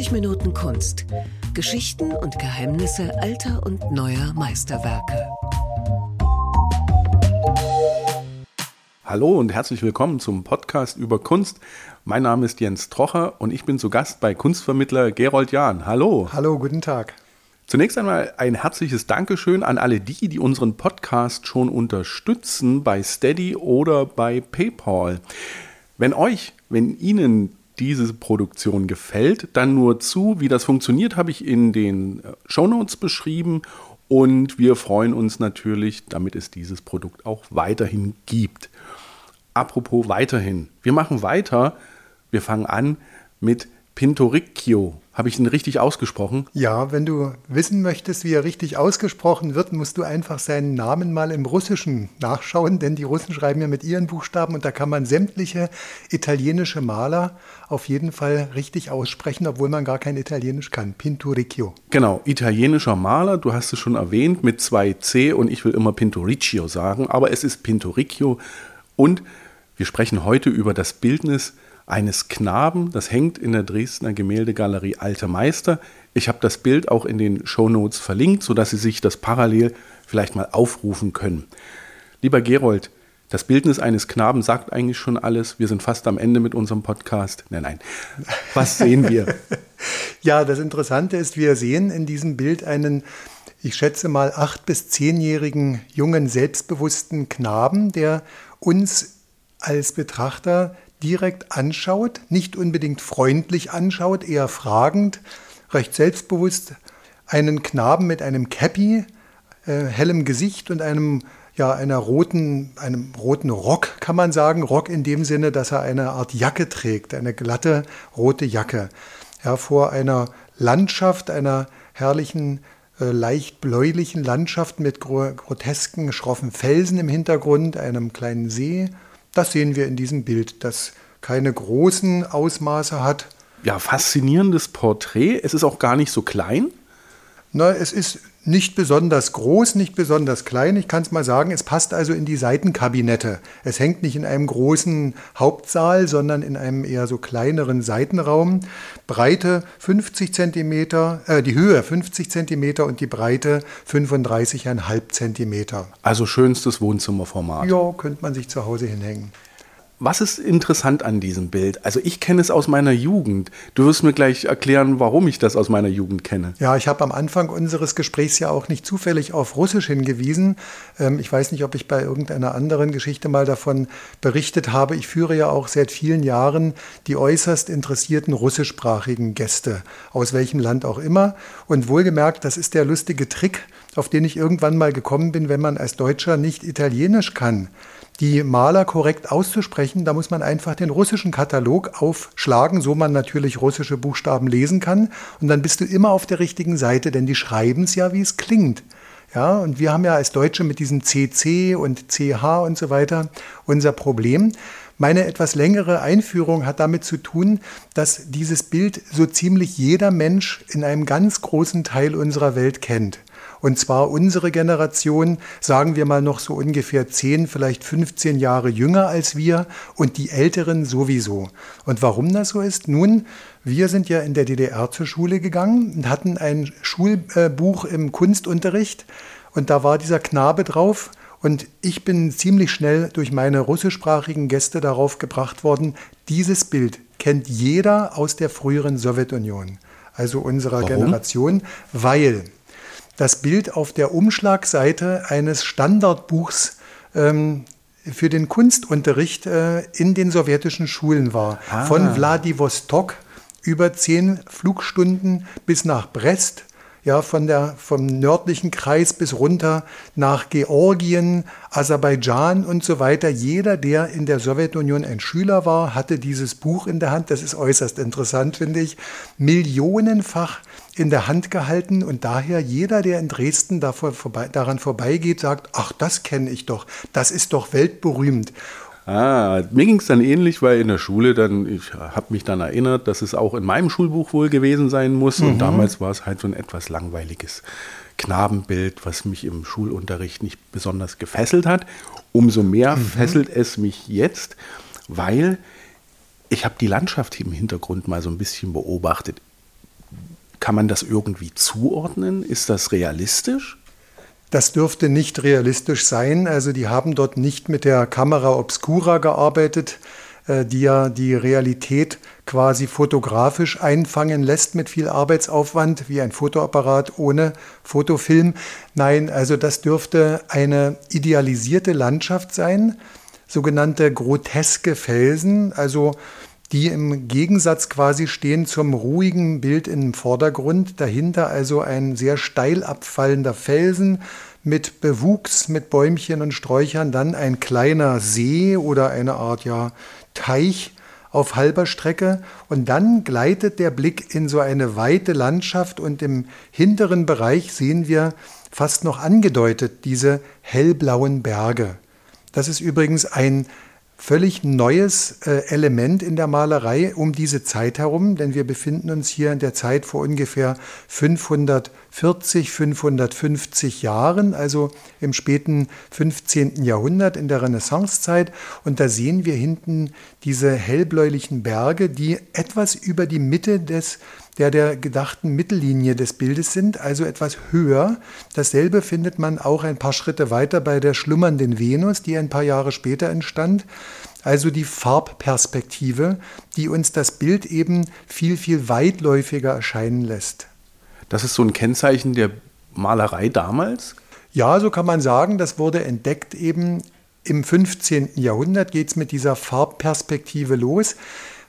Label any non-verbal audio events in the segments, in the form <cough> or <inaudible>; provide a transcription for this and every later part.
90 Minuten Kunst. Geschichten und Geheimnisse alter und neuer Meisterwerke. Hallo und herzlich willkommen zum Podcast über Kunst. Mein Name ist Jens Trocher und ich bin zu Gast bei Kunstvermittler Gerold Jahn. Hallo. Hallo, guten Tag. Zunächst einmal ein herzliches Dankeschön an alle die, die unseren Podcast schon unterstützen bei Steady oder bei PayPal. Wenn euch, wenn Ihnen diese Produktion gefällt, dann nur zu. Wie das funktioniert, habe ich in den äh, Shownotes beschrieben und wir freuen uns natürlich, damit es dieses Produkt auch weiterhin gibt. Apropos weiterhin. Wir machen weiter. Wir fangen an mit Pintoricchio. Habe ich ihn richtig ausgesprochen? Ja, wenn du wissen möchtest, wie er richtig ausgesprochen wird, musst du einfach seinen Namen mal im Russischen nachschauen, denn die Russen schreiben ja mit ihren Buchstaben und da kann man sämtliche italienische Maler auf jeden Fall richtig aussprechen, obwohl man gar kein Italienisch kann. Pinturicchio. Genau, italienischer Maler, du hast es schon erwähnt, mit zwei C und ich will immer Pinturicchio sagen, aber es ist Pinturicchio und wir sprechen heute über das Bildnis eines Knaben. Das hängt in der Dresdner Gemäldegalerie Alte Meister. Ich habe das Bild auch in den Shownotes verlinkt, sodass Sie sich das parallel vielleicht mal aufrufen können. Lieber Gerold, das Bildnis eines Knaben sagt eigentlich schon alles. Wir sind fast am Ende mit unserem Podcast. Nein, nein. Was sehen wir? <laughs> ja, das Interessante ist, wir sehen in diesem Bild einen, ich schätze mal, acht- bis zehnjährigen jungen, selbstbewussten Knaben, der uns als Betrachter direkt anschaut, nicht unbedingt freundlich anschaut, eher fragend, recht selbstbewusst, einen Knaben mit einem Cappy, äh, hellem Gesicht und einem ja, einer roten, einem roten Rock, kann man sagen. Rock in dem Sinne, dass er eine Art Jacke trägt, eine glatte rote Jacke. Ja, vor einer Landschaft, einer herrlichen, äh, leicht bläulichen Landschaft mit grotesken, schroffen Felsen im Hintergrund, einem kleinen See das sehen wir in diesem Bild, das keine großen Ausmaße hat. Ja, faszinierendes Porträt. Es ist auch gar nicht so klein. Na, es ist nicht besonders groß, nicht besonders klein. Ich kann es mal sagen, es passt also in die Seitenkabinette. Es hängt nicht in einem großen Hauptsaal, sondern in einem eher so kleineren Seitenraum. Breite 50 cm, äh, die Höhe 50 cm und die Breite 35,5 cm. Also schönstes Wohnzimmerformat. Ja, könnte man sich zu Hause hinhängen. Was ist interessant an diesem Bild? Also ich kenne es aus meiner Jugend. Du wirst mir gleich erklären, warum ich das aus meiner Jugend kenne. Ja, ich habe am Anfang unseres Gesprächs ja auch nicht zufällig auf Russisch hingewiesen. Ähm, ich weiß nicht, ob ich bei irgendeiner anderen Geschichte mal davon berichtet habe. Ich führe ja auch seit vielen Jahren die äußerst interessierten russischsprachigen Gäste, aus welchem Land auch immer. Und wohlgemerkt, das ist der lustige Trick, auf den ich irgendwann mal gekommen bin, wenn man als Deutscher nicht Italienisch kann die Maler korrekt auszusprechen, da muss man einfach den russischen Katalog aufschlagen, so man natürlich russische Buchstaben lesen kann. Und dann bist du immer auf der richtigen Seite, denn die schreiben es ja, wie es klingt. Ja, und wir haben ja als Deutsche mit diesem CC und CH und so weiter unser Problem. Meine etwas längere Einführung hat damit zu tun, dass dieses Bild so ziemlich jeder Mensch in einem ganz großen Teil unserer Welt kennt. Und zwar unsere Generation, sagen wir mal noch so ungefähr 10, vielleicht 15 Jahre jünger als wir und die Älteren sowieso. Und warum das so ist? Nun, wir sind ja in der DDR zur Schule gegangen und hatten ein Schulbuch im Kunstunterricht und da war dieser Knabe drauf. Und ich bin ziemlich schnell durch meine russischsprachigen Gäste darauf gebracht worden, dieses Bild kennt jeder aus der früheren Sowjetunion, also unserer Warum? Generation, weil das Bild auf der Umschlagseite eines Standardbuchs ähm, für den Kunstunterricht äh, in den sowjetischen Schulen war. Ah. Von Wladiwostok über zehn Flugstunden bis nach Brest ja, von der, vom nördlichen Kreis bis runter nach Georgien, Aserbaidschan und so weiter. Jeder, der in der Sowjetunion ein Schüler war, hatte dieses Buch in der Hand. Das ist äußerst interessant, finde ich. Millionenfach in der Hand gehalten und daher jeder, der in Dresden davor, vorbei, daran vorbeigeht, sagt, ach, das kenne ich doch, das ist doch weltberühmt. Ah, mir ging es dann ähnlich, weil in der Schule dann, ich habe mich dann erinnert, dass es auch in meinem Schulbuch wohl gewesen sein muss. Mhm. Und damals war es halt so ein etwas langweiliges Knabenbild, was mich im Schulunterricht nicht besonders gefesselt hat. Umso mehr mhm. fesselt es mich jetzt, weil ich habe die Landschaft im Hintergrund mal so ein bisschen beobachtet. Kann man das irgendwie zuordnen? Ist das realistisch? Das dürfte nicht realistisch sein. Also die haben dort nicht mit der Kamera Obscura gearbeitet, äh, die ja die Realität quasi fotografisch einfangen lässt mit viel Arbeitsaufwand, wie ein Fotoapparat ohne Fotofilm. Nein, also das dürfte eine idealisierte Landschaft sein, sogenannte groteske Felsen, also die im Gegensatz quasi stehen zum ruhigen Bild im Vordergrund. Dahinter also ein sehr steil abfallender Felsen mit Bewuchs, mit Bäumchen und Sträuchern, dann ein kleiner See oder eine Art ja, Teich auf halber Strecke und dann gleitet der Blick in so eine weite Landschaft und im hinteren Bereich sehen wir fast noch angedeutet diese hellblauen Berge. Das ist übrigens ein völlig neues äh, Element in der Malerei um diese Zeit herum, denn wir befinden uns hier in der Zeit vor ungefähr 540, 550 Jahren, also im späten 15. Jahrhundert in der Renaissancezeit. Und da sehen wir hinten diese hellbläulichen Berge, die etwas über die Mitte des der der gedachten Mittellinie des Bildes sind, also etwas höher. Dasselbe findet man auch ein paar Schritte weiter bei der schlummernden Venus, die ein paar Jahre später entstand. Also die Farbperspektive, die uns das Bild eben viel, viel weitläufiger erscheinen lässt. Das ist so ein Kennzeichen der Malerei damals? Ja, so kann man sagen. Das wurde entdeckt eben im 15. Jahrhundert geht es mit dieser Farbperspektive los.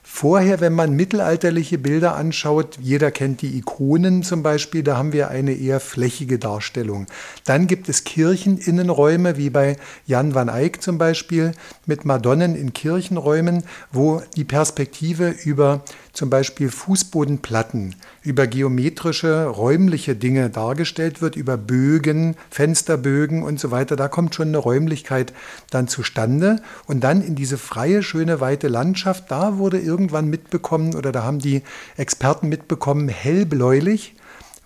Vorher, wenn man mittelalterliche Bilder anschaut, jeder kennt die Ikonen zum Beispiel, da haben wir eine eher flächige Darstellung. Dann gibt es Kircheninnenräume, wie bei Jan van Eyck zum Beispiel, mit Madonnen in Kirchenräumen, wo die Perspektive über zum Beispiel Fußbodenplatten, über geometrische, räumliche Dinge dargestellt wird, über Bögen, Fensterbögen und so weiter. Da kommt schon eine Räumlichkeit dann zustande. Und dann in diese freie, schöne, weite Landschaft, da wurde irgendwann mitbekommen oder da haben die Experten mitbekommen, hellbläulich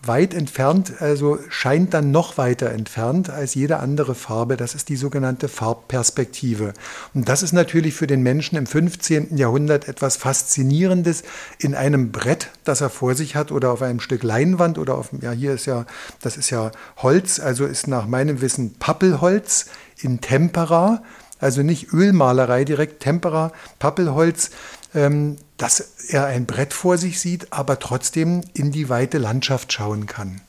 weit entfernt, also scheint dann noch weiter entfernt als jede andere Farbe. Das ist die sogenannte Farbperspektive. Und das ist natürlich für den Menschen im 15. Jahrhundert etwas Faszinierendes in einem Brett, das er vor sich hat oder auf einem Stück Leinwand oder auf, ja, hier ist ja, das ist ja Holz, also ist nach meinem Wissen Pappelholz in Tempera. Also nicht Ölmalerei direkt, Tempera, Pappelholz ähm, dass er ein Brett vor sich sieht, aber trotzdem in die weite Landschaft schauen kann.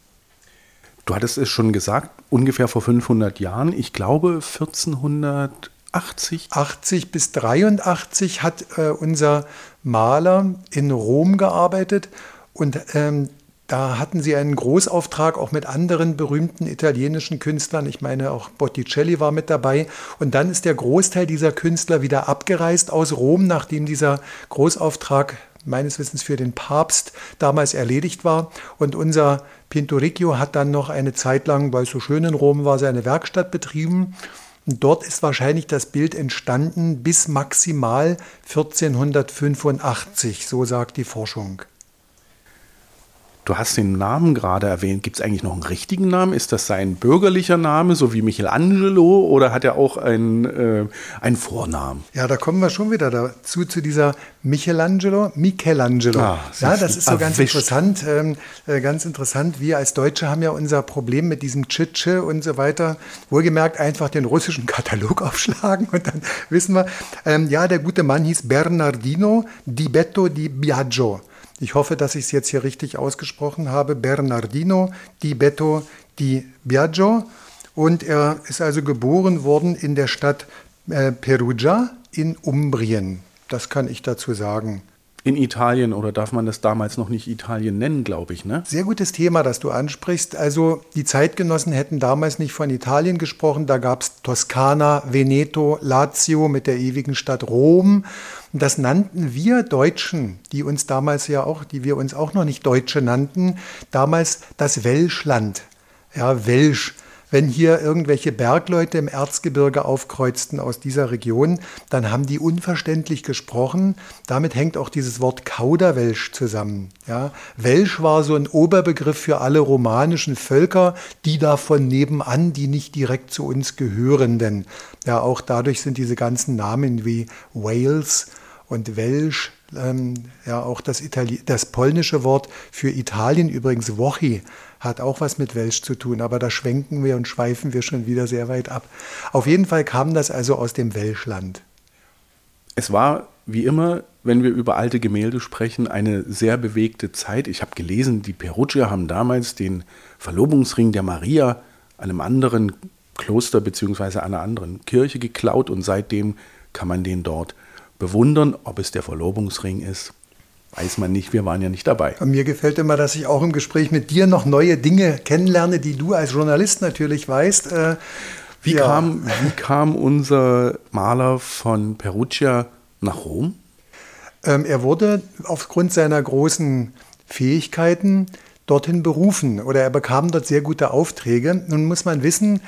Du hattest es schon gesagt, ungefähr vor 500 Jahren, ich glaube 1480. 80 bis 83 hat äh, unser Maler in Rom gearbeitet und ähm, da hatten sie einen Großauftrag auch mit anderen berühmten italienischen Künstlern. Ich meine, auch Botticelli war mit dabei. Und dann ist der Großteil dieser Künstler wieder abgereist aus Rom, nachdem dieser Großauftrag meines Wissens für den Papst damals erledigt war. Und unser Pinturicchio hat dann noch eine Zeit lang, weil es so schön in Rom war, seine Werkstatt betrieben. Und dort ist wahrscheinlich das Bild entstanden bis maximal 1485, so sagt die Forschung. Du hast den Namen gerade erwähnt. Gibt es eigentlich noch einen richtigen Namen? Ist das sein bürgerlicher Name, so wie Michelangelo, oder hat er auch einen, äh, einen Vornamen? Ja, da kommen wir schon wieder dazu, zu dieser Michelangelo, Michelangelo. Ah, ja, das ist so ganz interessant, ähm, äh, ganz interessant. Wir als Deutsche haben ja unser Problem mit diesem Tschitsche und so weiter. Wohlgemerkt einfach den russischen Katalog <laughs> aufschlagen und dann wissen wir, ähm, ja, der gute Mann hieß Bernardino Di Betto di Biagio. Ich hoffe, dass ich es jetzt hier richtig ausgesprochen habe. Bernardino di Betto di Biagio. Und er ist also geboren worden in der Stadt äh, Perugia in Umbrien. Das kann ich dazu sagen in Italien oder darf man das damals noch nicht Italien nennen, glaube ich. Ne? Sehr gutes Thema, das du ansprichst. Also die Zeitgenossen hätten damals nicht von Italien gesprochen. Da gab es Toskana, Veneto, Lazio mit der ewigen Stadt Rom. Und das nannten wir Deutschen, die uns damals ja auch, die wir uns auch noch nicht Deutsche nannten, damals das Welschland. Ja, Welsch wenn hier irgendwelche Bergleute im Erzgebirge aufkreuzten aus dieser Region, dann haben die unverständlich gesprochen. Damit hängt auch dieses Wort Kauderwelsch zusammen. Ja, Welsch war so ein Oberbegriff für alle romanischen Völker, die davon nebenan, die nicht direkt zu uns gehören. Denn ja, auch dadurch sind diese ganzen Namen wie Wales und Welsch Ähm, ja, auch das, Itali das polnische Wort für Italien, übrigens Wochi, hat auch was mit Welsch zu tun, aber da schwenken wir und schweifen wir schon wieder sehr weit ab. Auf jeden Fall kam das also aus dem Welschland. Es war wie immer, wenn wir über alte Gemälde sprechen, eine sehr bewegte Zeit. Ich habe gelesen, die Perugia haben damals den Verlobungsring der Maria einem anderen Kloster bzw. einer anderen Kirche geklaut und seitdem kann man den dort bewundern. Ob es der Verlobungsring ist, weiß man nicht. Wir waren ja nicht dabei. Mir gefällt immer, dass ich auch im Gespräch mit dir noch neue Dinge kennenlerne, die du als Journalist natürlich weißt. Äh, wie, ja. kam, wie kam unser Maler von Perugia nach Rom? Ähm, er wurde aufgrund seiner großen Fähigkeiten dorthin berufen oder er bekam dort sehr gute Aufträge. Nun muss man wissen,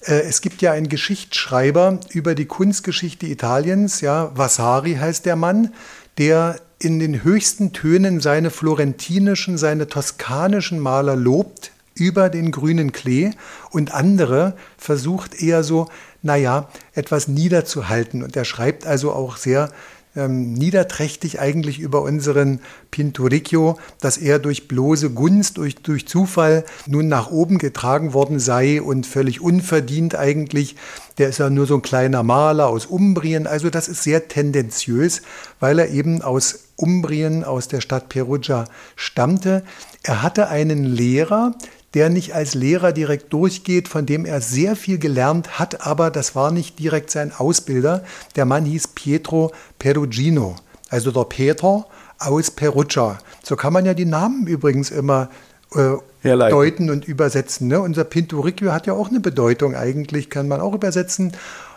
äh, es gibt ja einen Geschichtsschreiber über die Kunstgeschichte Italiens, ja, Vasari heißt der Mann, der in den höchsten Tönen seine florentinischen, seine toskanischen Maler lobt über den grünen Klee und andere versucht eher so, naja, etwas niederzuhalten. Und er schreibt also auch sehr ähm, niederträchtig eigentlich über unseren Pinturicchio, dass er durch bloße Gunst, durch, durch Zufall nun nach oben getragen worden sei und völlig unverdient eigentlich. Der ist ja nur so ein kleiner Maler aus Umbrien. Also das ist sehr tendenziös, weil er eben aus Umbrien, aus der Stadt Perugia stammte. Er hatte einen Lehrer, der nicht als Lehrer direkt durchgeht, von dem er sehr viel gelernt hat, aber das war nicht direkt sein Ausbilder. Der Mann hieß Pietro Perugino, also der Peter aus Perugia. So kann man ja die Namen übrigens immer äh, deuten und übersetzen. Ne? Unser Pinturicchio hat ja auch eine Bedeutung eigentlich, kann man auch übersetzen.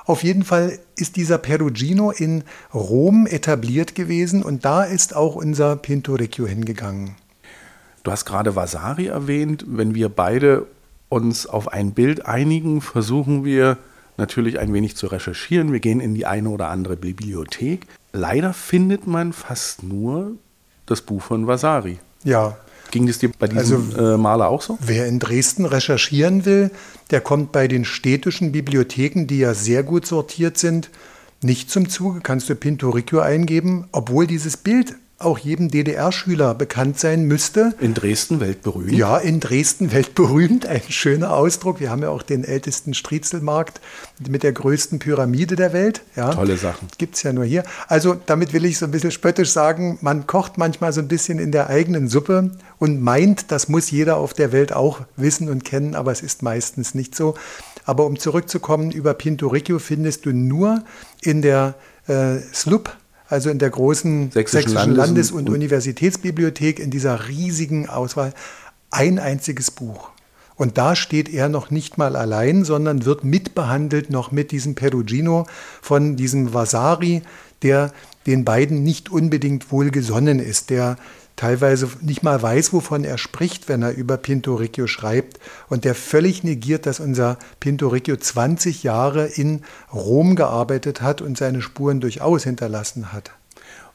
Auf jeden Fall ist dieser Perugino in Rom etabliert gewesen und da ist auch unser Pinturicchio hingegangen. Du hast gerade Vasari erwähnt. Wenn wir beide uns auf ein Bild einigen, versuchen wir natürlich ein wenig zu recherchieren. Wir gehen in die eine oder andere Bibliothek. Leider findet man fast nur das Buch von Vasari. Ja. Ging das dir bei diesem also, äh, Maler auch so? Wer in Dresden recherchieren will, der kommt bei den städtischen Bibliotheken, die ja sehr gut sortiert sind, nicht zum Zuge. Kannst du Pinturicchio eingeben, obwohl dieses Bild auch jedem DDR-Schüler bekannt sein müsste. In Dresden weltberühmt. Ja, in Dresden weltberühmt. Ein schöner Ausdruck. Wir haben ja auch den ältesten Striezelmarkt mit der größten Pyramide der Welt. Ja, Tolle Sachen. Gibt es ja nur hier. Also damit will ich so ein bisschen spöttisch sagen, man kocht manchmal so ein bisschen in der eigenen Suppe und meint, das muss jeder auf der Welt auch wissen und kennen, aber es ist meistens nicht so. Aber um zurückzukommen, über Pinturicchio findest du nur in der äh, Slup also in der großen Sächsischen, Sächsischen Landes- und, und Universitätsbibliothek, in dieser riesigen Auswahl, ein einziges Buch. Und da steht er noch nicht mal allein, sondern wird mitbehandelt noch mit diesem Perugino von diesem Vasari, der den beiden nicht unbedingt wohlgesonnen ist, der teilweise nicht mal weiß, wovon er spricht, wenn er über Pinturicchio schreibt und der völlig negiert, dass unser Pinturicchio 20 Jahre in Rom gearbeitet hat und seine Spuren durchaus hinterlassen hat.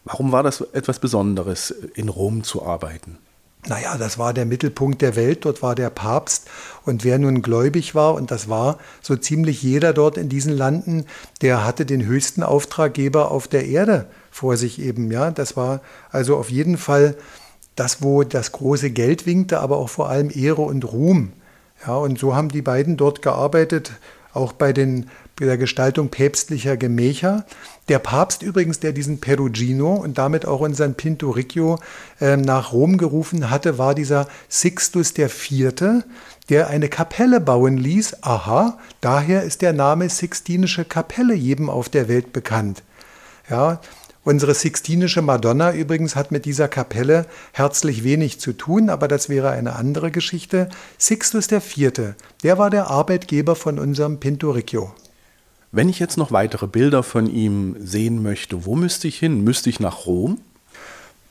Warum war das etwas Besonderes, in Rom zu arbeiten? Naja, das war der Mittelpunkt der Welt, dort war der Papst. Und wer nun gläubig war, und das war so ziemlich jeder dort in diesen Landen, der hatte den höchsten Auftraggeber auf der Erde vor sich eben. Ja, das war also auf jeden Fall das, wo das große Geld winkte, aber auch vor allem Ehre und Ruhm. Ja, und so haben die beiden dort gearbeitet, auch bei, den, der Gestaltung päpstlicher Gemächer. Der Papst übrigens, der diesen Perugino und damit auch unseren Pinturicchio äh, nach Rom gerufen hatte, war dieser Sixtus IV., der eine Kapelle bauen ließ. Aha, daher ist der Name Sixtinische Kapelle jedem auf der Welt bekannt. Ja, Unsere Sixtinische Madonna übrigens hat mit dieser Kapelle herzlich wenig zu tun, aber das wäre eine andere Geschichte. Sixtus IV., der war der Arbeitgeber von unserem Pinturicchio. Wenn ich jetzt noch weitere Bilder von ihm sehen möchte, wo müsste ich hin? Müsste ich nach Rom?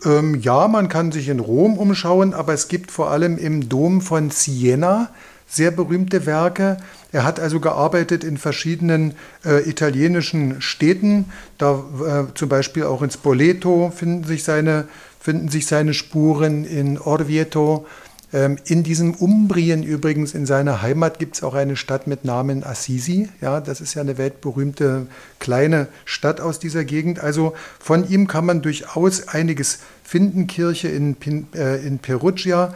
Ähm, ja, man kann sich in Rom umschauen, aber es gibt vor allem im Dom von Siena sehr berühmte Werke. Er hat also gearbeitet in verschiedenen äh, italienischen Städten. Da äh, zum Beispiel auch in Spoleto finden sich seine, finden sich seine Spuren, in Orvieto, Ähm, in diesem Umbrien übrigens, in seiner Heimat, gibt es auch eine Stadt mit Namen Assisi. Ja, das ist ja eine weltberühmte kleine Stadt aus dieser Gegend. Also von ihm kann man durchaus einiges finden. Kirche in, äh, in Perugia,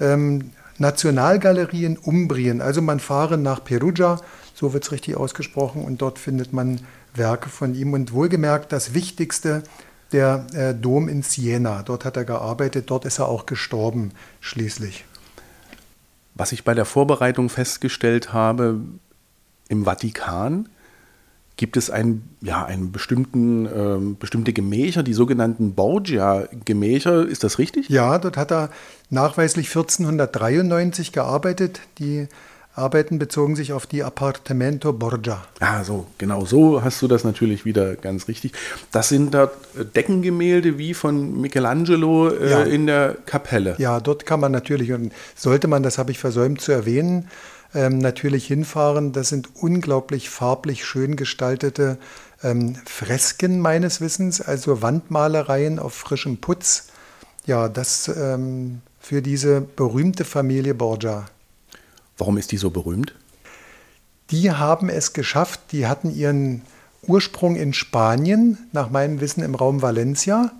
ähm, Nationalgalerie in Umbrien. Also man fahre nach Perugia, so wird es richtig ausgesprochen, und dort findet man Werke von ihm. Und wohlgemerkt, das Wichtigste, der äh, Dom in Siena. Dort hat er gearbeitet, dort ist er auch gestorben schließlich. Was ich bei der Vorbereitung festgestellt habe, im Vatikan gibt es einen, ja, einen bestimmten, äh, bestimmte Gemächer, die sogenannten Borgia-Gemächer. Ist das richtig? Ja, dort hat er nachweislich 1493 gearbeitet. Die Arbeiten bezogen sich auf die Appartamento Borgia. Ah, so, genau, so hast du das natürlich wieder ganz richtig. Das sind da Deckengemälde wie von Michelangelo äh, ja. in der Kapelle. Ja, dort kann man natürlich, und sollte man, das habe ich versäumt zu erwähnen, ähm, natürlich hinfahren. Das sind unglaublich farblich schön gestaltete ähm, Fresken meines Wissens, also Wandmalereien auf frischem Putz. Ja, das ähm, für diese berühmte Familie Borgia. Warum ist die so berühmt? Die haben es geschafft, die hatten ihren Ursprung in Spanien, nach meinem Wissen im Raum Valencia,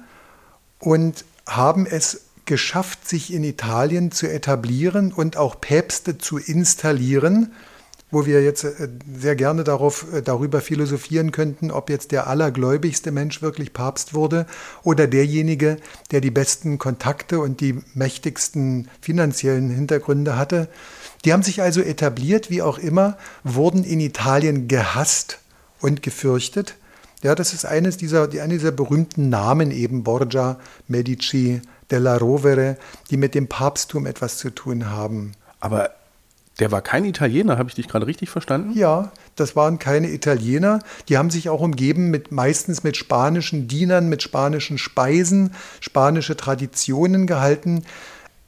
und haben es geschafft, sich in Italien zu etablieren und auch Päpste zu installieren, wo wir jetzt äh, sehr gerne darauf, äh, darüber philosophieren könnten, ob jetzt der allergläubigste Mensch wirklich Papst wurde oder derjenige, der die besten Kontakte und die mächtigsten finanziellen Hintergründe hatte. Die haben sich also etabliert, wie auch immer, wurden in Italien gehasst und gefürchtet. Ja, das ist eines dieser, die, eine dieser berühmten Namen eben, Borgia, Medici, della Rovere, die mit dem Papsttum etwas zu tun haben. Aber der war kein Italiener, habe ich dich gerade richtig verstanden? Ja, das waren keine Italiener. Die haben sich auch umgeben mit meistens mit spanischen Dienern, mit spanischen Speisen, spanische Traditionen gehalten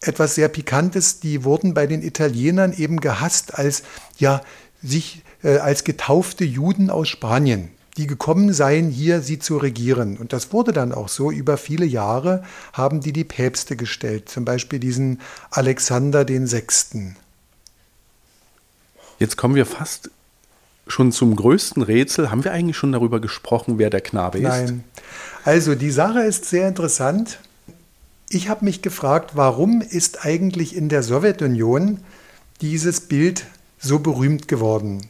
etwas sehr Pikantes, die wurden bei den Italienern eben gehasst als, ja, sich äh, als getaufte Juden aus Spanien, die gekommen seien, hier sie zu regieren. Und das wurde dann auch so. Über viele Jahre haben die die Päpste gestellt, zum Beispiel diesen Alexander den Sechsten. Jetzt kommen wir fast schon zum größten Rätsel. Haben wir eigentlich schon darüber gesprochen, wer der Knabe ist? Nein. Also die Sache ist sehr interessant. Ich habe mich gefragt, warum ist eigentlich in der Sowjetunion dieses Bild so berühmt geworden?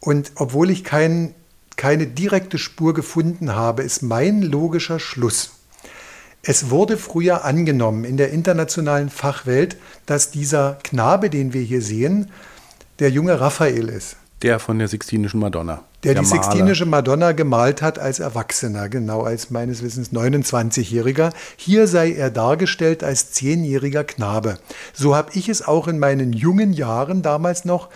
Und obwohl ich kein, keine direkte Spur gefunden habe, ist mein logischer Schluss. Es wurde früher angenommen in der internationalen Fachwelt, dass dieser Knabe, den wir hier sehen, der junge Raphael ist. Der von der Sixtinischen Madonna. Der, der die Maler. Sixtinische Madonna gemalt hat als Erwachsener, genau als meines Wissens 29-Jähriger. Hier sei er dargestellt als zehnjähriger Knabe. So habe ich es auch in meinen jungen Jahren damals noch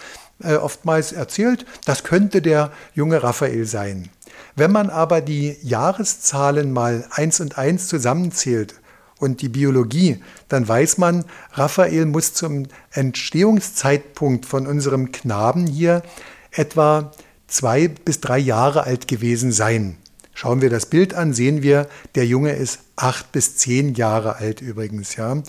äh, oftmals erzählt. Das könnte der junge Raphael sein. Wenn man aber die Jahreszahlen mal eins und eins zusammenzählt, und die Biologie, dann weiß man, Raphael muss zum Entstehungszeitpunkt von unserem Knaben hier etwa zwei bis drei Jahre alt gewesen sein. Schauen wir das Bild an, sehen wir, der Junge ist acht bis zehn Jahre alt übrigens, ja.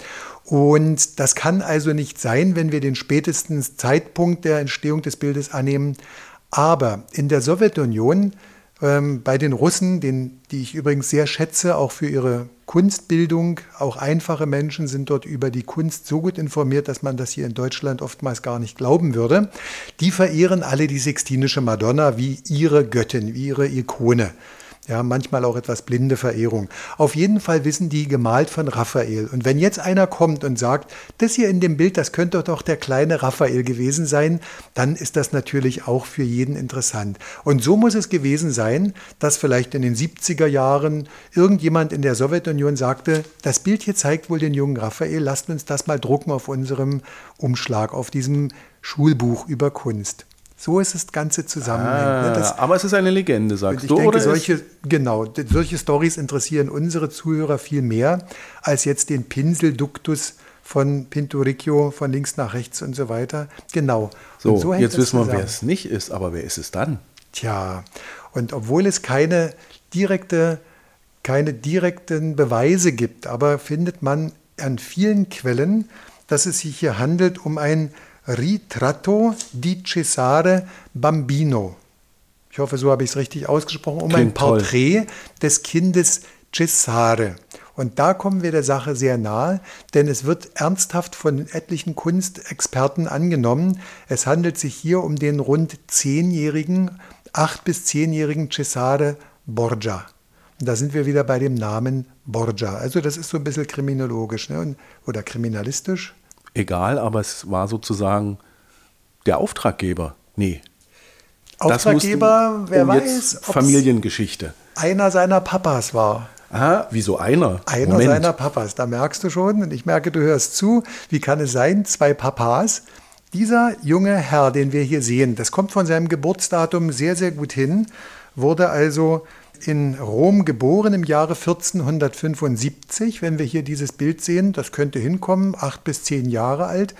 Und das kann also nicht sein, wenn wir den spätesten Zeitpunkt der Entstehung des Bildes annehmen. Aber in der Sowjetunion ähm, bei den Russen, den, die ich übrigens sehr schätze, auch für ihre Kunstbildung, auch einfache Menschen sind dort über die Kunst so gut informiert, dass man das hier in Deutschland oftmals gar nicht glauben würde. Die verehren alle die Sixtinische Madonna wie ihre Göttin, wie ihre Ikone. Ja, manchmal auch etwas blinde Verehrung. Auf jeden Fall wissen die gemalt von Raphael. Und wenn jetzt einer kommt und sagt, das hier in dem Bild, das könnte doch der kleine Raphael gewesen sein, dann ist das natürlich auch für jeden interessant. Und so muss es gewesen sein, dass vielleicht in den 70er Jahren irgendjemand in der Sowjetunion sagte, das Bild hier zeigt wohl den jungen Raphael, lasst uns das mal drucken auf unserem Umschlag, auf diesem Schulbuch über Kunst. So ist das Ganze zusammenhängt. Ne? Ah, das, aber es ist eine Legende, sagst ich du? Denke, solche, genau, solche Stories interessieren unsere Zuhörer viel mehr als jetzt den Pinselduktus von Pinturicchio von links nach rechts und so weiter. Genau. So, so jetzt wissen wir, wer es nicht ist, aber wer ist es dann? Tja, und obwohl es keine direkte, keine direkten Beweise gibt, aber findet man an vielen Quellen dass es sich hier handelt um ein Ritratto di Cesare Bambino. Ich hoffe, so habe ich es richtig ausgesprochen, um Klingt ein Porträt des Kindes Cesare. Und da kommen wir der Sache sehr nahe, denn es wird ernsthaft von etlichen Kunstexperten angenommen, es handelt sich hier um den rund zehnjährigen, acht bis zehnjährigen Cesare Borgia. Und da sind wir wieder bei dem Namen Borgia. Also das ist so ein bisschen kriminologisch ne? oder kriminalistisch. Egal, aber es war sozusagen der Auftraggeber. Nee. Auftraggeber, mussten- wer oh, weiß, Familiengeschichte. einer seiner Papas war. Ah, wieso einer? Einer Moment. seiner Papas. Da merkst du schon, und ich merke, du hörst zu, wie kann es sein, zwei Papas. Dieser junge Herr, den wir hier sehen, das kommt von seinem Geburtsdatum sehr, sehr gut hin, wurde also in Rom geboren im Jahre 1475. Wenn wir hier dieses Bild sehen, das könnte hinkommen, acht bis zehn Jahre alt.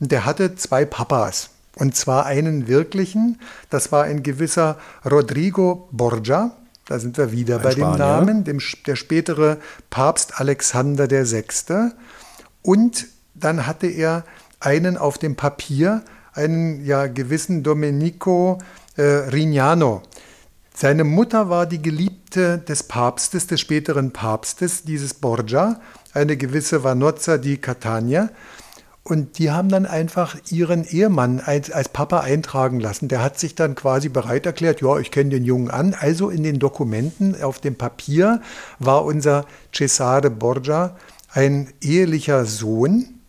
Und der hatte zwei Papas. Und zwar einen wirklichen, das war ein gewisser Rodrigo Borgia. Da sind wir wieder bei dem Spanier. Namen, dem, der spätere Papst Alexander VI. Und dann hatte er einen auf dem Papier, einen ja gewissen Domenico äh, Rignano. Seine Mutter war die Geliebte des Papstes, des späteren Papstes, dieses Borgia, eine gewisse Vanozza di Catania. Und die haben dann einfach ihren Ehemann als, als Papa eintragen lassen. Der hat sich dann quasi bereit erklärt, ja, ich kenne den Jungen an. Also in den Dokumenten auf dem Papier war unser Cesare Borgia ein ehelicher Sohn,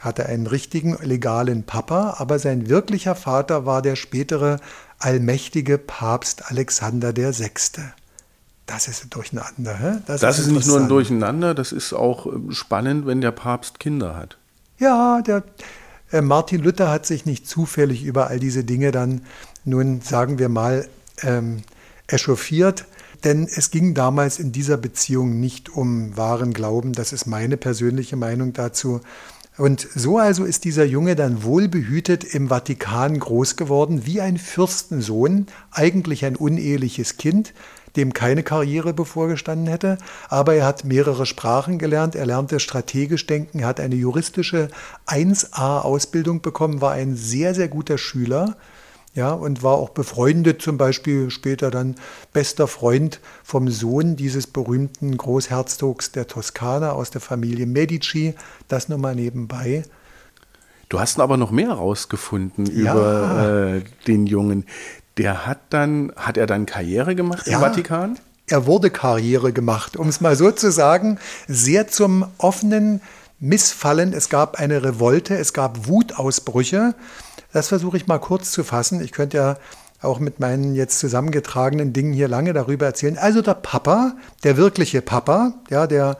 hatte einen richtigen legalen Papa, aber sein wirklicher Vater war der spätere allmächtige Papst Alexander VI. Das ist ein Durcheinander. Hä? Das ist nicht nur ein. Durcheinander, das ist auch ähm, spannend, wenn der Papst Kinder hat. Ja, der äh, Martin Luther hat sich nicht zufällig über all diese Dinge dann nun, sagen wir mal, ähm, echauffiert. Denn es ging damals in dieser Beziehung nicht um wahren Glauben. Das ist meine persönliche Meinung dazu. Und so also ist dieser Junge dann wohlbehütet im Vatikan groß geworden, wie ein Fürstensohn, eigentlich ein uneheliches Kind, dem keine Karriere bevorgestanden hätte, aber er hat mehrere Sprachen gelernt, er lernte strategisch denken, hat eine juristische 1a-Ausbildung bekommen, war ein sehr, sehr guter Schüler. Ja, und war auch befreundet, zum Beispiel später dann bester Freund vom Sohn dieses berühmten Großherzogs der Toskana aus der Familie Medici. Das nur mal nebenbei. Du hast aber noch mehr rausgefunden Ja. über äh, den Jungen. Der hat dann, hat er dann Karriere gemacht Ja. im Vatikan? Er wurde Karriere gemacht, um es mal so zu sagen, sehr zum offenen Missfallen. Es gab eine Revolte, es gab Wutausbrüche. Das versuche ich mal kurz zu fassen. Ich könnte ja auch mit meinen jetzt zusammengetragenen Dingen hier lange darüber erzählen. Also der Papa, der wirkliche Papa, ja, der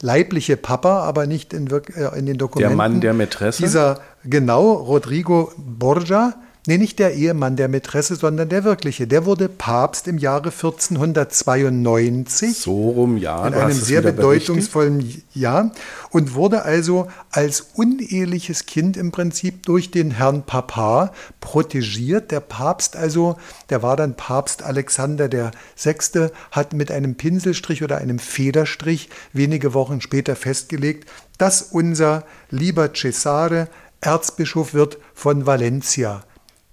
leibliche Papa, aber nicht in, äh, in den Dokumenten. Mann der Mätresse? Dieser, genau, Rodrigo Borgia. Nee, nicht der Ehemann der Mätresse, sondern der wirkliche. Der wurde Papst im Jahre 1492 So rum, ja. in einem sehr bedeutungsvollen Jahr und wurde also als uneheliches Kind im Prinzip durch den Herrn Papa protegiert. Der Papst also, der war dann Papst Alexander der Sechste, hat mit einem Pinselstrich oder einem Federstrich wenige Wochen später festgelegt, dass unser lieber Cesare Erzbischof wird von Valencia.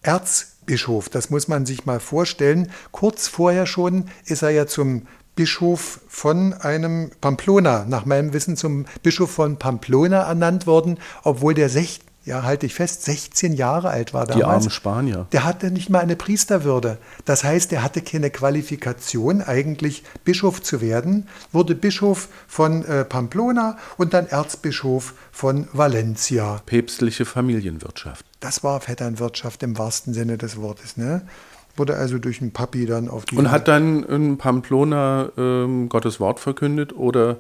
Erzbischof, das muss man sich mal vorstellen. Kurz vorher schon ist er ja zum Bischof von einem Pamplona, nach meinem Wissen zum Bischof von Pamplona ernannt worden, obwohl der sech, ja, halte ich fest, 16 Jahre alt war damals. Die armen Spanier. Der hatte nicht mal eine Priesterwürde. Das heißt, er hatte keine Qualifikation, eigentlich Bischof zu werden, wurde Bischof von äh, Pamplona und dann Erzbischof von Valencia. Päpstliche Familienwirtschaft. Das war Vetternwirtschaft im wahrsten Sinne des Wortes. Ne? Wurde also durch einen Papi dann auf die. Und hat dann in Pamplona ähm, Gottes Wort verkündet oder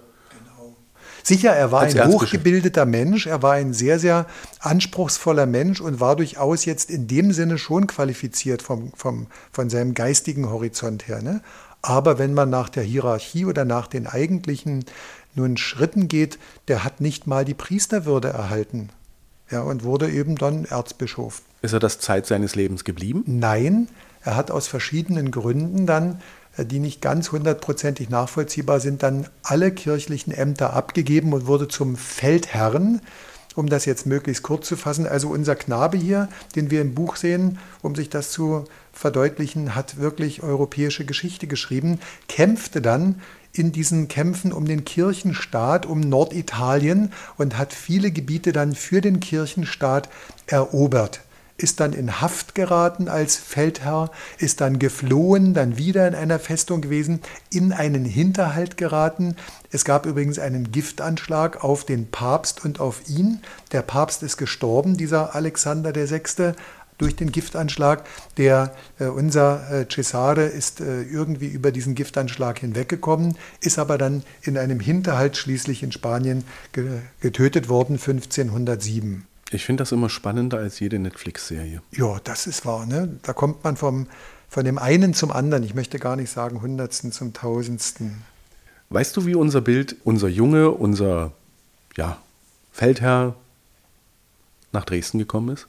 Sicher, er war ein hochgebildeter Mensch, er war ein sehr, sehr anspruchsvoller Mensch und war durchaus jetzt in dem Sinne schon qualifiziert vom, vom, von seinem geistigen Horizont her. Ne? Aber wenn man nach der Hierarchie oder nach den eigentlichen nun Schritten geht, der hat nicht mal die Priesterwürde erhalten. Ja, und wurde eben dann Erzbischof. ist er das Zeit seines Lebens geblieben? Nein, er hat aus verschiedenen Gründen dann, äh, die nicht ganz hundertprozentig nachvollziehbar sind, dann alle kirchlichen Ämter abgegeben und wurde zum Feldherrn um das jetzt möglichst kurz zu fassen. Also unser Knabe hier, den wir im Buch sehen, um sich das zu verdeutlichen, hat wirklich europäische Geschichte geschrieben, kämpfte dann in diesen Kämpfen um den Kirchenstaat, um Norditalien und hat viele Gebiete dann für den Kirchenstaat erobert ist dann in Haft geraten als Feldherr, ist dann geflohen, dann wieder in einer Festung gewesen, in einen Hinterhalt geraten. Es gab übrigens einen Giftanschlag auf den Papst und auf ihn. Der Papst ist gestorben, dieser Alexander VI., durch den Giftanschlag. Der, äh, unser äh, Cesare ist äh, irgendwie über diesen Giftanschlag hinweggekommen, ist aber dann in einem Hinterhalt schließlich in Spanien ge getötet worden, 1507. Ich finde das immer spannender als jede Netflix-Serie. Ja, das ist wahr. Ne? Da kommt man vom, von dem einen zum anderen. Ich möchte gar nicht sagen Hundertsten zum Tausendsten. Weißt du, wie unser Bild, unser Junge, unser ja, Feldherr nach Dresden gekommen ist?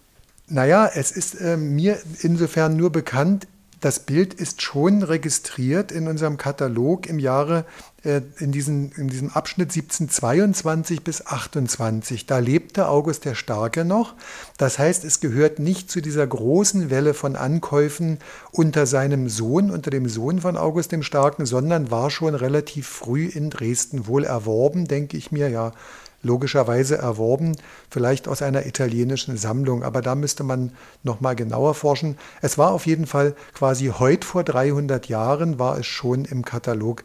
Naja, es ist äh, mir insofern nur bekannt, das Bild ist schon registriert in unserem Katalog im Jahre, äh, in, diesen, in diesem Abschnitt 1722 bis 28. Da lebte August der Starke noch. Das heißt, es gehört nicht zu dieser großen Welle von Ankäufen unter seinem Sohn, unter dem Sohn von August dem Starken, sondern war schon relativ früh in Dresden wohl erworben, denke ich mir, ja, logischerweise erworben, vielleicht aus einer italienischen Sammlung, aber da müsste man noch mal genauer forschen. Es war auf jeden Fall quasi heute vor 300 Jahren war es schon im Katalog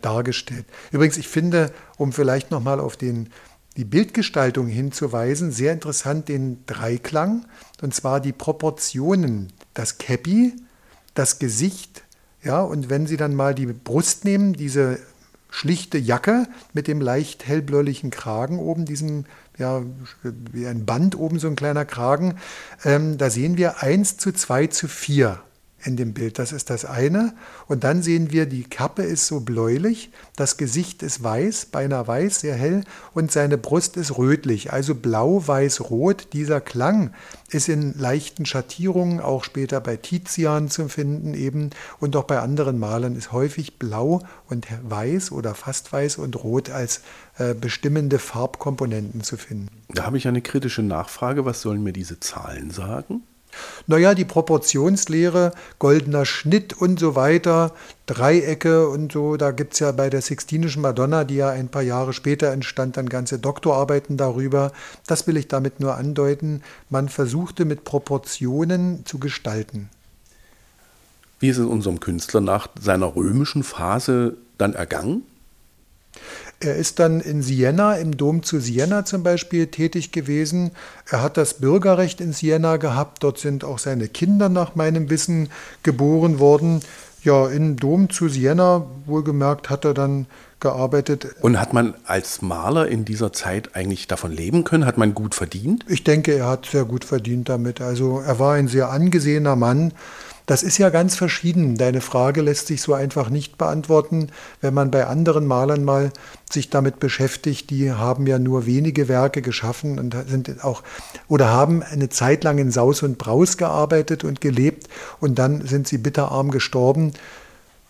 dargestellt. Übrigens, ich finde, um vielleicht noch mal auf den die Bildgestaltung hinzuweisen, sehr interessant den Dreiklang, und zwar die Proportionen, das Käppi, das Gesicht, ja, und wenn Sie dann mal die Brust nehmen, diese schlichte Jacke mit dem leicht hellbläulichen Kragen oben, diesem, ja, wie ein Band oben, so ein kleiner Kragen. Ähm, da sehen wir 1 zu 2 zu 4 in dem Bild. Das ist das eine. Und dann sehen wir, die Kappe ist so bläulich, das Gesicht ist weiß, beinahe weiß, sehr hell, und seine Brust ist rötlich, also blau, weiß, rot. Dieser Klang ist in leichten Schattierungen auch später bei Tizian zu finden eben und auch bei anderen Malern ist häufig blau und weiß oder fast weiß und rot als äh, bestimmende Farbkomponenten zu finden. Da habe ich eine kritische Nachfrage. Was sollen mir diese Zahlen sagen? Naja, die Proportionslehre, goldener Schnitt und so weiter, Dreiecke und so, da gibt es ja bei der Sixtinischen Madonna, die ja ein paar Jahre später entstand, dann ganze Doktorarbeiten darüber. Das will ich damit nur andeuten. Man versuchte mit Proportionen zu gestalten. Wie ist es unserem Künstler nach seiner römischen Phase dann ergangen? Er ist dann in Siena, im Dom zu Siena zum Beispiel tätig gewesen. Er hat das Bürgerrecht in Siena gehabt. Dort sind auch seine Kinder nach meinem Wissen geboren worden. Ja, im Dom zu Siena, wohlgemerkt, hat er dann gearbeitet. Und hat man als Maler in dieser Zeit eigentlich davon leben können? Hat man gut verdient? Ich denke, er hat sehr gut verdient damit. Also er war ein sehr angesehener Mann. Das ist ja ganz verschieden. Deine Frage lässt sich so einfach nicht beantworten. Wenn man bei anderen Malern mal sich damit beschäftigt, die haben ja nur wenige Werke geschaffen und sind auch oder haben eine Zeit lang in Saus und Braus gearbeitet und gelebt und dann sind sie bitterarm gestorben.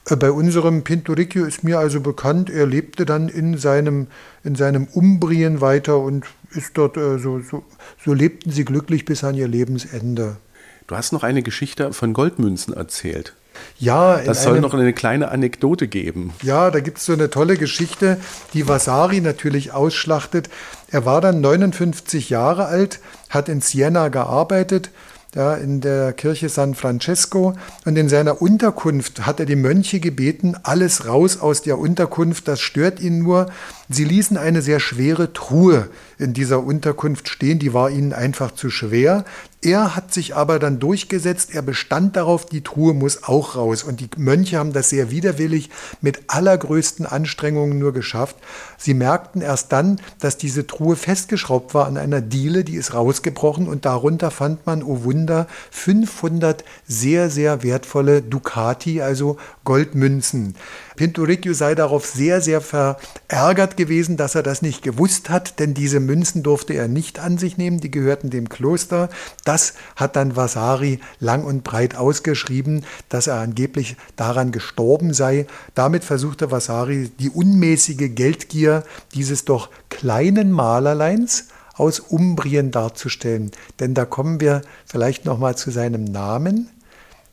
Äh, bei unserem Pinturicchio ist mir also bekannt, er lebte dann in seinem, in seinem Umbrien weiter und ist dort, äh, so, so, so lebten sie glücklich bis an ihr Lebensende. Du hast noch eine Geschichte von Goldmünzen erzählt. Ja, das soll einem, noch eine kleine Anekdote geben. Ja, da gibt es so eine tolle Geschichte, die Vasari natürlich ausschlachtet. Er war dann 59 Jahre alt, hat in Siena gearbeitet, ja, in der Kirche San Francesco. Und in seiner Unterkunft hat er die Mönche gebeten, alles raus aus der Unterkunft, das stört ihn nur. Sie ließen eine sehr schwere Truhe in dieser Unterkunft stehen, die war ihnen einfach zu schwer. Er hat sich aber dann durchgesetzt, er bestand darauf, die Truhe muss auch raus. Und die Mönche haben das sehr widerwillig mit allergrößten Anstrengungen nur geschafft. Sie merkten erst dann, dass diese Truhe festgeschraubt war an einer Diele, die ist rausgebrochen und darunter fand man, oh Wunder, 500 sehr, sehr wertvolle Ducati, also Goldmünzen. Pinturicchio sei darauf sehr, sehr verärgert gewesen, dass er das nicht gewusst hat, denn diese Münzen durfte er nicht an sich nehmen, die gehörten dem Kloster. Das hat dann Vasari lang und breit ausgeschrieben, dass er angeblich daran gestorben sei. Damit versuchte Vasari die unmäßige Geldgier dieses doch kleinen Malerleins aus Umbrien darzustellen. Denn da kommen wir vielleicht nochmal zu seinem Namen.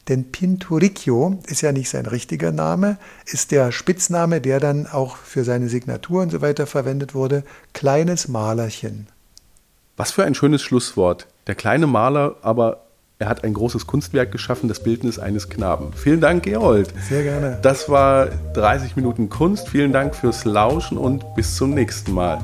Denn Pinturicchio ist ja nicht sein richtiger Name, ist der Spitzname, der dann auch für seine Signatur und so weiter verwendet wurde. Kleines Malerchen. Was für ein schönes Schlusswort. Der kleine Maler, aber er hat ein großes Kunstwerk geschaffen, das Bildnis eines Knaben. Vielen Dank, Gerold. Sehr gerne. Das war 30 Minuten Kunst. Vielen Dank fürs Lauschen und bis zum nächsten Mal.